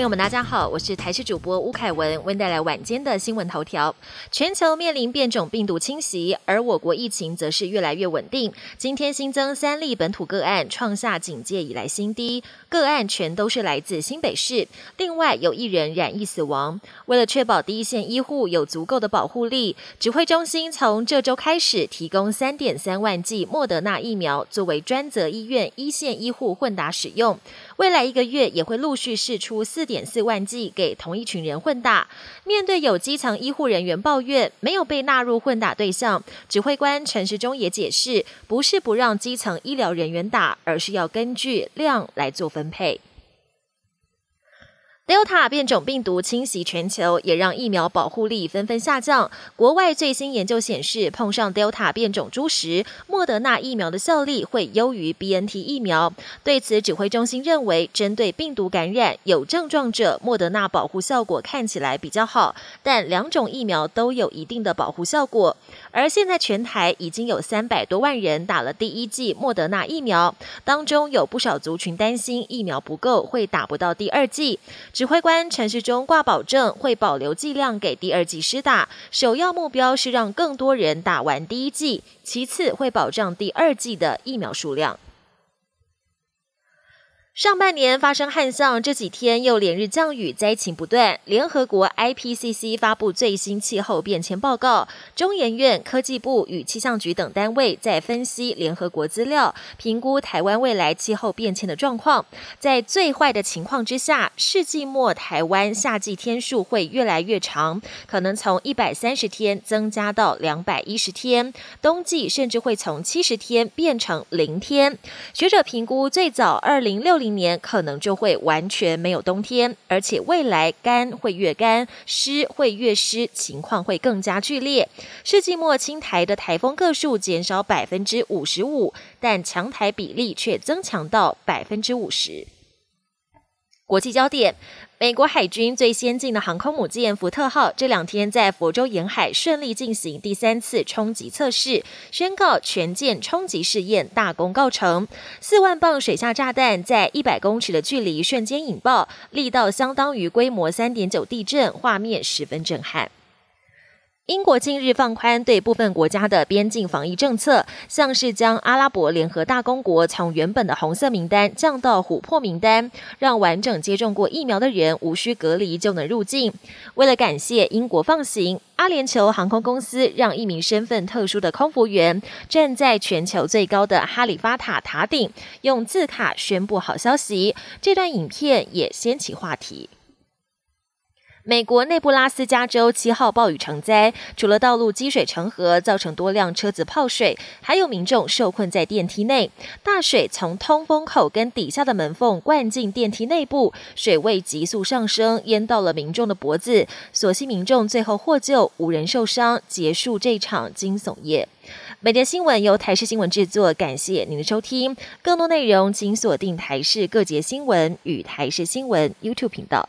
朋友们，大家好，我是台视主播吴凯文，为带来晚间的新闻头条。全球面临变种病毒侵袭，而我国疫情则是越来越稳定。今天新增三例本土个案，创下警戒以来新低，个案全都是来自新北市。另外有一人染疫死亡。为了确保第一线医护有足够的保护力，指挥中心从这周开始提供三点三万剂莫德纳疫苗，作为专责医院一线医护混打使用。未来一个月也会陆续释出四点四万剂给同一群人混打。面对有基层医护人员抱怨没有被纳入混打对象，指挥官陈时中也解释，不是不让基层医疗人员打，而是要根据量来做分配。Delta 变种病毒侵袭全球，也让疫苗保护力纷纷下降。国外最新研究显示，碰上 Delta 变种株时，莫德纳疫苗的效力会优于 BNT 疫苗。对此，指挥中心认为，针对病毒感染有症状者，莫德纳保护效果看起来比较好，但两种疫苗都有一定的保护效果。而现在全台已经有三百多万人打了第一剂莫德纳疫苗，当中有不少族群担心疫苗不够，会打不到第二剂。指挥官陈世忠挂保证，会保留剂量给第二剂施打，首要目标是让更多人打完第一剂，其次会保障第二剂的疫苗数量。上半年发生旱象，这几天又连日降雨，灾情不断。联合国 IPCC 发布最新气候变迁报告，中研院、科技部与气象局等单位在分析联合国资料，评估台湾未来气候变迁的状况。在最坏的情况之下，世纪末台湾夏季天数会越来越长，可能从一百三十天增加到两百一十天；冬季甚至会从七十天变成零天。学者评估，最早二零六零。年可能就会完全没有冬天，而且未来干会越干，湿会越湿，情况会更加剧烈。世纪末青台的台风个数减少百分之五十五，但强台比例却增强到百分之五十。国际焦点。美国海军最先进的航空母舰“福特号”这两天在佛州沿海顺利进行第三次冲击测试，宣告全舰冲击试验大功告成。四万磅水下炸弹在一百公尺的距离瞬间引爆，力道相当于规模三点九地震，画面十分震撼。英国近日放宽对部分国家的边境防疫政策，像是将阿拉伯联合大公国从原本的红色名单降到琥珀名单，让完整接种过疫苗的人无需隔离就能入境。为了感谢英国放行，阿联酋航空公司让一名身份特殊的空服员站在全球最高的哈里发塔塔顶，用字卡宣布好消息。这段影片也掀起话题。美国内布拉斯加州七号暴雨成灾，除了道路积水成河，造成多辆车子泡水，还有民众受困在电梯内。大水从通风口跟底下的门缝灌进电梯内部，水位急速上升，淹到了民众的脖子。所幸民众最后获救，无人受伤，结束这场惊悚夜。每天新闻由台视新闻制作，感谢您的收听。更多内容请锁定台视各节新闻与台视新闻 YouTube 频道。